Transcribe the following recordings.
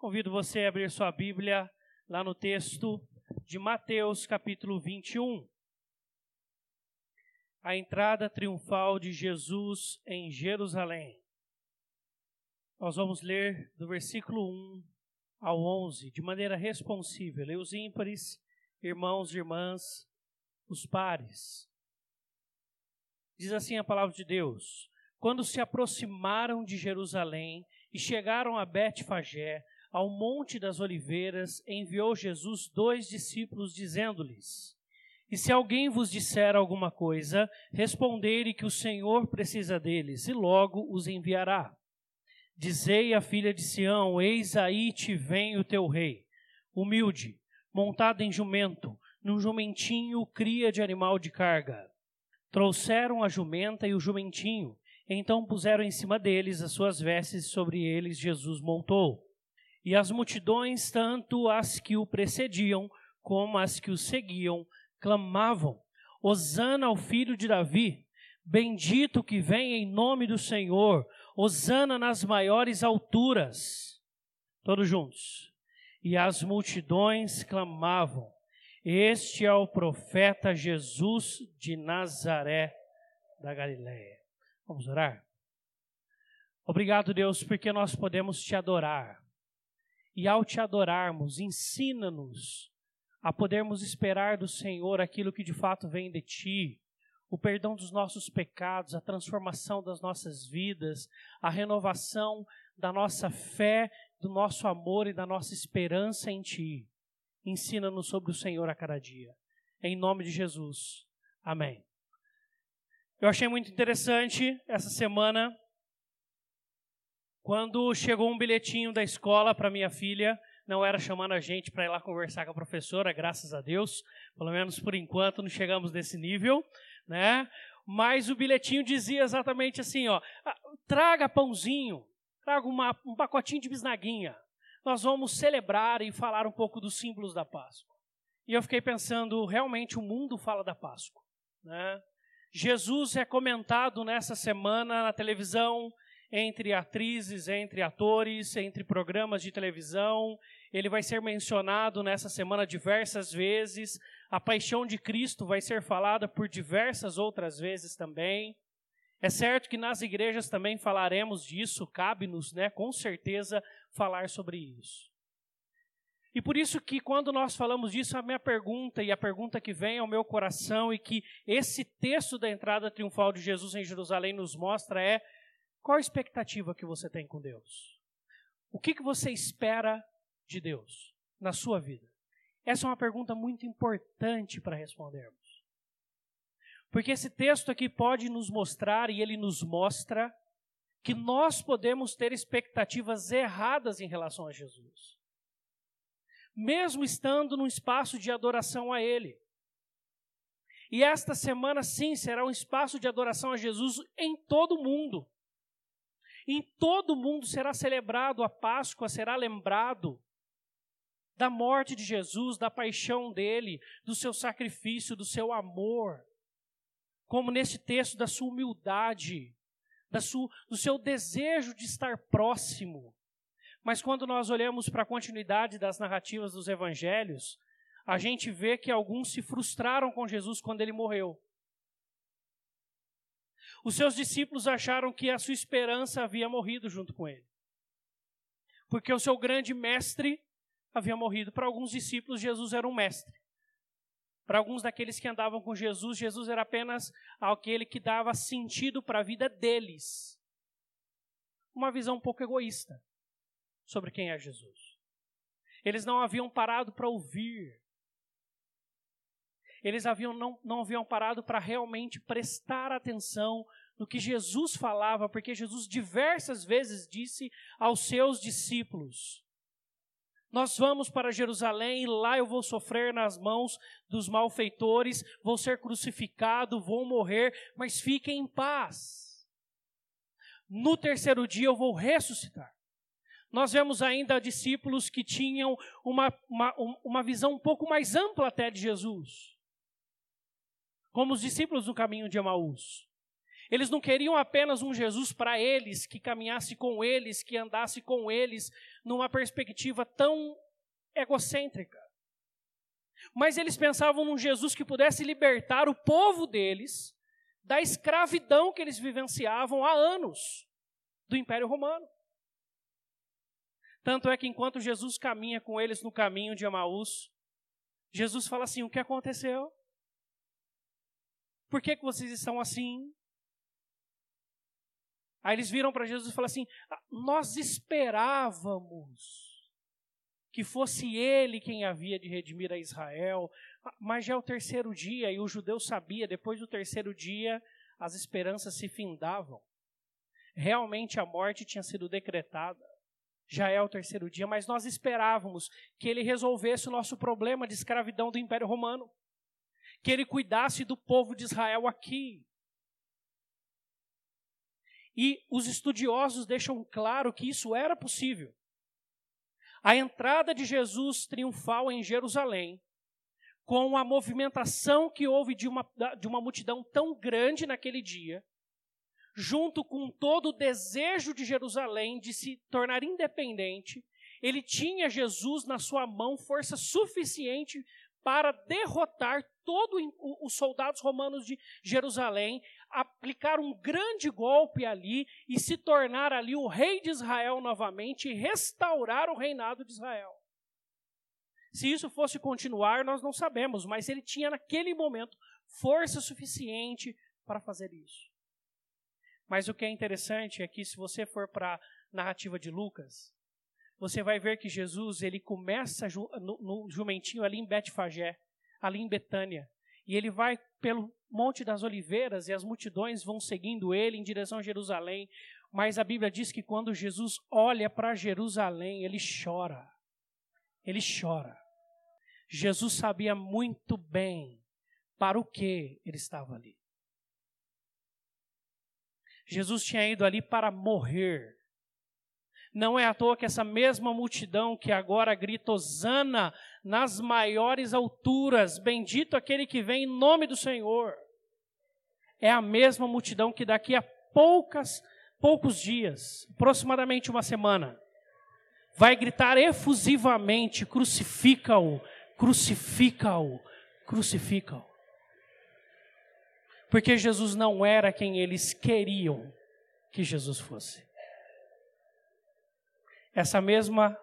Convido você a abrir sua Bíblia lá no texto de Mateus, capítulo 21. A entrada triunfal de Jesus em Jerusalém. Nós vamos ler do versículo 1 ao 11, de maneira responsível. Leia os ímpares, irmãos e irmãs, os pares. Diz assim a palavra de Deus: Quando se aproximaram de Jerusalém e chegaram a Betfagé, ao Monte das Oliveiras, enviou Jesus dois discípulos, dizendo-lhes: E se alguém vos disser alguma coisa, respondei-lhe que o Senhor precisa deles, e logo os enviará. Dizei à filha de Sião: Eis aí te vem o teu rei, humilde, montado em jumento, num jumentinho cria de animal de carga. Trouxeram a jumenta e o jumentinho, então puseram em cima deles as suas vestes, e sobre eles Jesus montou. E as multidões, tanto as que o precediam como as que o seguiam, clamavam: Hosana ao filho de Davi, bendito que vem em nome do Senhor, Hosana nas maiores alturas. Todos juntos. E as multidões clamavam: Este é o profeta Jesus de Nazaré da Galiléia. Vamos orar? Obrigado, Deus, porque nós podemos te adorar e ao te adorarmos, ensina-nos a podermos esperar do Senhor aquilo que de fato vem de ti, o perdão dos nossos pecados, a transformação das nossas vidas, a renovação da nossa fé, do nosso amor e da nossa esperança em ti. Ensina-nos sobre o Senhor a cada dia. Em nome de Jesus. Amém. Eu achei muito interessante essa semana quando chegou um bilhetinho da escola para minha filha, não era chamando a gente para ir lá conversar com a professora, graças a Deus, pelo menos por enquanto não chegamos nesse nível, né? Mas o bilhetinho dizia exatamente assim, ó, ah, traga pãozinho, traga uma, um pacotinho de bisnaguinha. Nós vamos celebrar e falar um pouco dos símbolos da Páscoa. E eu fiquei pensando, realmente o mundo fala da Páscoa, né? Jesus é comentado nessa semana na televisão, entre atrizes, entre atores, entre programas de televisão. Ele vai ser mencionado nessa semana diversas vezes. A paixão de Cristo vai ser falada por diversas outras vezes também. É certo que nas igrejas também falaremos disso, cabe-nos, né, com certeza, falar sobre isso. E por isso que quando nós falamos disso, a minha pergunta e a pergunta que vem ao meu coração e que esse texto da entrada triunfal de Jesus em Jerusalém nos mostra é qual a expectativa que você tem com Deus? O que, que você espera de Deus na sua vida? Essa é uma pergunta muito importante para respondermos. Porque esse texto aqui pode nos mostrar, e ele nos mostra, que nós podemos ter expectativas erradas em relação a Jesus. Mesmo estando num espaço de adoração a Ele. E esta semana, sim, será um espaço de adoração a Jesus em todo o mundo. Em todo o mundo será celebrado a Páscoa, será lembrado da morte de Jesus, da paixão dele, do seu sacrifício, do seu amor. Como neste texto, da sua humildade, da sua, do seu desejo de estar próximo. Mas quando nós olhamos para a continuidade das narrativas dos evangelhos, a gente vê que alguns se frustraram com Jesus quando ele morreu. Os seus discípulos acharam que a sua esperança havia morrido junto com ele. Porque o seu grande mestre havia morrido. Para alguns discípulos, Jesus era um mestre. Para alguns daqueles que andavam com Jesus, Jesus era apenas aquele que dava sentido para a vida deles. Uma visão um pouco egoísta sobre quem é Jesus. Eles não haviam parado para ouvir eles haviam, não, não haviam parado para realmente prestar atenção no que Jesus falava, porque Jesus diversas vezes disse aos seus discípulos: Nós vamos para Jerusalém e lá eu vou sofrer nas mãos dos malfeitores, vou ser crucificado, vou morrer, mas fiquem em paz. No terceiro dia eu vou ressuscitar. Nós vemos ainda discípulos que tinham uma, uma, uma visão um pouco mais ampla até de Jesus como os discípulos do caminho de Emaús. Eles não queriam apenas um Jesus para eles, que caminhasse com eles, que andasse com eles, numa perspectiva tão egocêntrica. Mas eles pensavam num Jesus que pudesse libertar o povo deles da escravidão que eles vivenciavam há anos do Império Romano. Tanto é que enquanto Jesus caminha com eles no caminho de Emaús, Jesus fala assim: O que aconteceu? Por que, que vocês estão assim? Aí eles viram para Jesus e falaram assim: ah, Nós esperávamos que fosse ele quem havia de redimir a Israel, ah, mas já é o terceiro dia e o judeu sabia, depois do terceiro dia, as esperanças se findavam. Realmente a morte tinha sido decretada. Já é o terceiro dia, mas nós esperávamos que ele resolvesse o nosso problema de escravidão do Império Romano. Que ele cuidasse do povo de Israel aqui. E os estudiosos deixam claro que isso era possível. A entrada de Jesus triunfal em Jerusalém, com a movimentação que houve de uma, de uma multidão tão grande naquele dia, junto com todo o desejo de Jerusalém de se tornar independente, ele tinha Jesus na sua mão força suficiente para derrotar todos os soldados romanos de Jerusalém, aplicar um grande golpe ali e se tornar ali o rei de Israel novamente e restaurar o reinado de Israel. Se isso fosse continuar, nós não sabemos, mas ele tinha naquele momento força suficiente para fazer isso. Mas o que é interessante é que se você for para a narrativa de Lucas, você vai ver que Jesus ele começa no, no jumentinho ali em Betfagé, ali em Betânia, e ele vai pelo Monte das Oliveiras e as multidões vão seguindo ele em direção a Jerusalém. Mas a Bíblia diz que quando Jesus olha para Jerusalém, ele chora. Ele chora. Jesus sabia muito bem para o que ele estava ali. Jesus tinha ido ali para morrer. Não é à toa que essa mesma multidão que agora grita Osana nas maiores alturas, bendito aquele que vem em nome do Senhor. É a mesma multidão que daqui a poucas, poucos dias, aproximadamente uma semana, vai gritar efusivamente: crucifica-o, crucifica-o, crucifica-o porque Jesus não era quem eles queriam que Jesus fosse. Essa mesma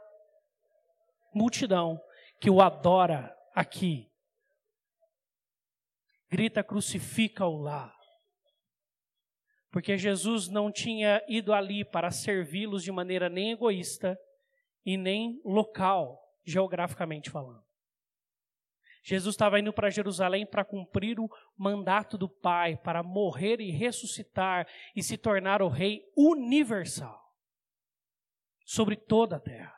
multidão que o adora aqui, grita: crucifica-o lá. Porque Jesus não tinha ido ali para servi-los de maneira nem egoísta e nem local, geograficamente falando. Jesus estava indo para Jerusalém para cumprir o mandato do Pai, para morrer e ressuscitar e se tornar o Rei universal sobre toda a terra.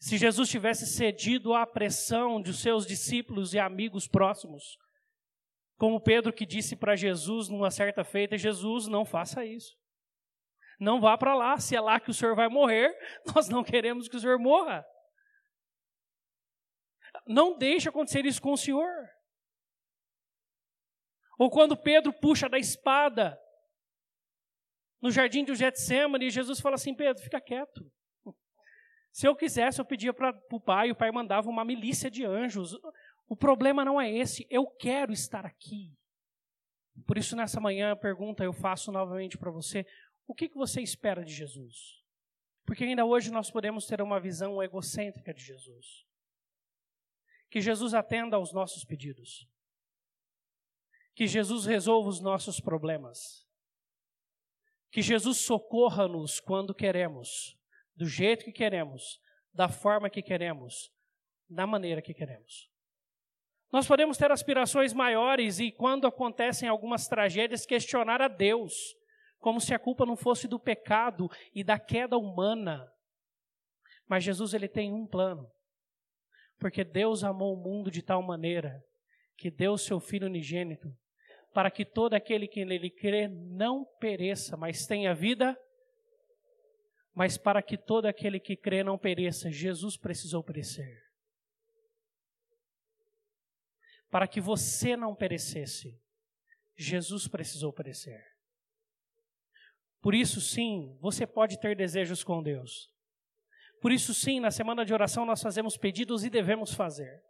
Se Jesus tivesse cedido à pressão de seus discípulos e amigos próximos, como Pedro que disse para Jesus numa certa feita: Jesus, não faça isso. Não vá para lá, se é lá que o senhor vai morrer, nós não queremos que o senhor morra. Não deixe acontecer isso com o Senhor. Ou quando Pedro puxa da espada no jardim do Getsemane, Jesus fala assim: Pedro, fica quieto. Se eu quisesse, eu pedia para o pai, o pai mandava uma milícia de anjos. O problema não é esse, eu quero estar aqui. Por isso, nessa manhã, a pergunta eu faço novamente para você: o que, que você espera de Jesus? Porque ainda hoje nós podemos ter uma visão egocêntrica de Jesus. Que Jesus atenda aos nossos pedidos. Que Jesus resolva os nossos problemas. Que Jesus socorra-nos quando queremos, do jeito que queremos, da forma que queremos, da maneira que queremos. Nós podemos ter aspirações maiores e, quando acontecem algumas tragédias, questionar a Deus, como se a culpa não fosse do pecado e da queda humana. Mas Jesus ele tem um plano. Porque Deus amou o mundo de tal maneira que deu seu Filho unigênito, para que todo aquele que nele crê não pereça, mas tenha vida. Mas para que todo aquele que crê não pereça, Jesus precisou perecer. Para que você não perecesse, Jesus precisou perecer. Por isso, sim, você pode ter desejos com Deus. Por isso, sim, na semana de oração nós fazemos pedidos e devemos fazer.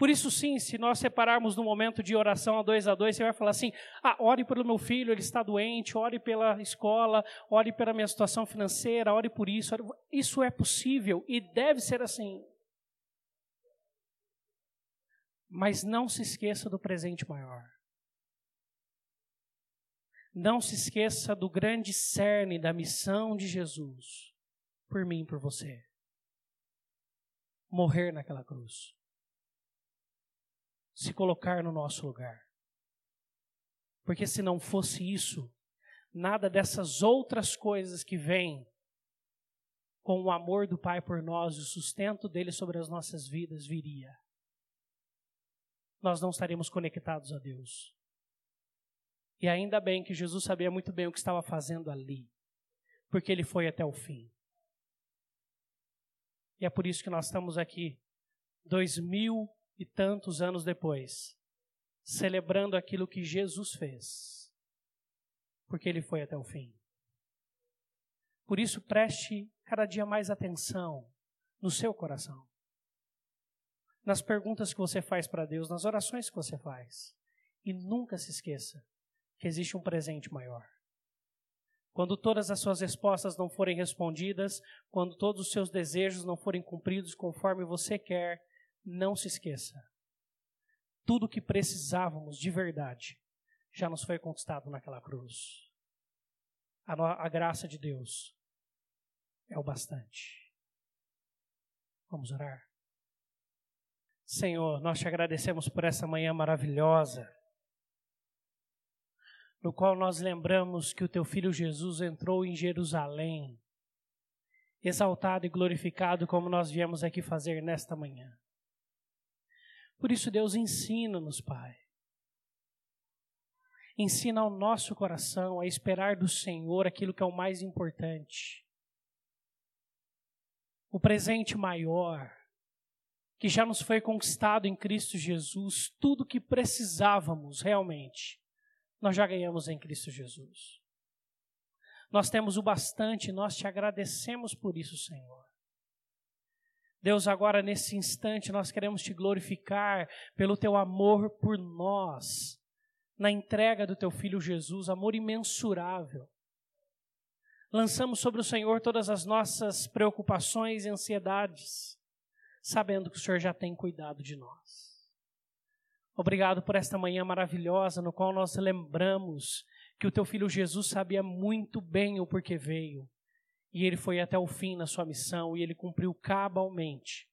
Por isso, sim, se nós separarmos no momento de oração a dois a dois, você vai falar assim: ah, ore pelo meu filho, ele está doente, ore pela escola, ore pela minha situação financeira, ore por isso. Ore... Isso é possível e deve ser assim. Mas não se esqueça do presente maior. Não se esqueça do grande cerne da missão de Jesus, por mim e por você. Morrer naquela cruz. Se colocar no nosso lugar. Porque se não fosse isso, nada dessas outras coisas que vêm com o amor do Pai por nós e o sustento dele sobre as nossas vidas viria. Nós não estaríamos conectados a Deus. E ainda bem que Jesus sabia muito bem o que estava fazendo ali, porque ele foi até o fim. E é por isso que nós estamos aqui, dois mil e tantos anos depois, celebrando aquilo que Jesus fez, porque ele foi até o fim. Por isso, preste cada dia mais atenção no seu coração, nas perguntas que você faz para Deus, nas orações que você faz. E nunca se esqueça que existe um presente maior. Quando todas as suas respostas não forem respondidas, quando todos os seus desejos não forem cumpridos conforme você quer, não se esqueça. Tudo o que precisávamos de verdade já nos foi conquistado naquela cruz. A, a graça de Deus é o bastante. Vamos orar. Senhor, nós te agradecemos por essa manhã maravilhosa no qual nós lembramos que o teu filho Jesus entrou em Jerusalém, exaltado e glorificado como nós viemos aqui fazer nesta manhã. Por isso, Deus, ensina-nos, Pai. Ensina ao nosso coração a esperar do Senhor aquilo que é o mais importante. O presente maior, que já nos foi conquistado em Cristo Jesus, tudo que precisávamos realmente nós já ganhamos em Cristo Jesus. Nós temos o bastante, nós te agradecemos por isso, Senhor. Deus, agora nesse instante nós queremos te glorificar pelo teu amor por nós, na entrega do teu filho Jesus, amor imensurável. Lançamos sobre o Senhor todas as nossas preocupações e ansiedades, sabendo que o Senhor já tem cuidado de nós. Obrigado por esta manhã maravilhosa, no qual nós lembramos que o teu filho Jesus sabia muito bem o porquê veio. E ele foi até o fim na sua missão e ele cumpriu cabalmente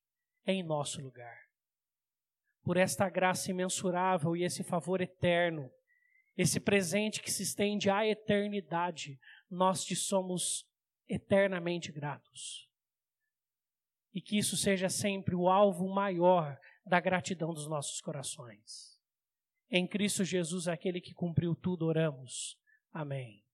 em nosso lugar. Por esta graça imensurável e esse favor eterno, esse presente que se estende à eternidade, nós te somos eternamente gratos. E que isso seja sempre o alvo maior da gratidão dos nossos corações. Em Cristo Jesus, aquele que cumpriu tudo, oramos. Amém.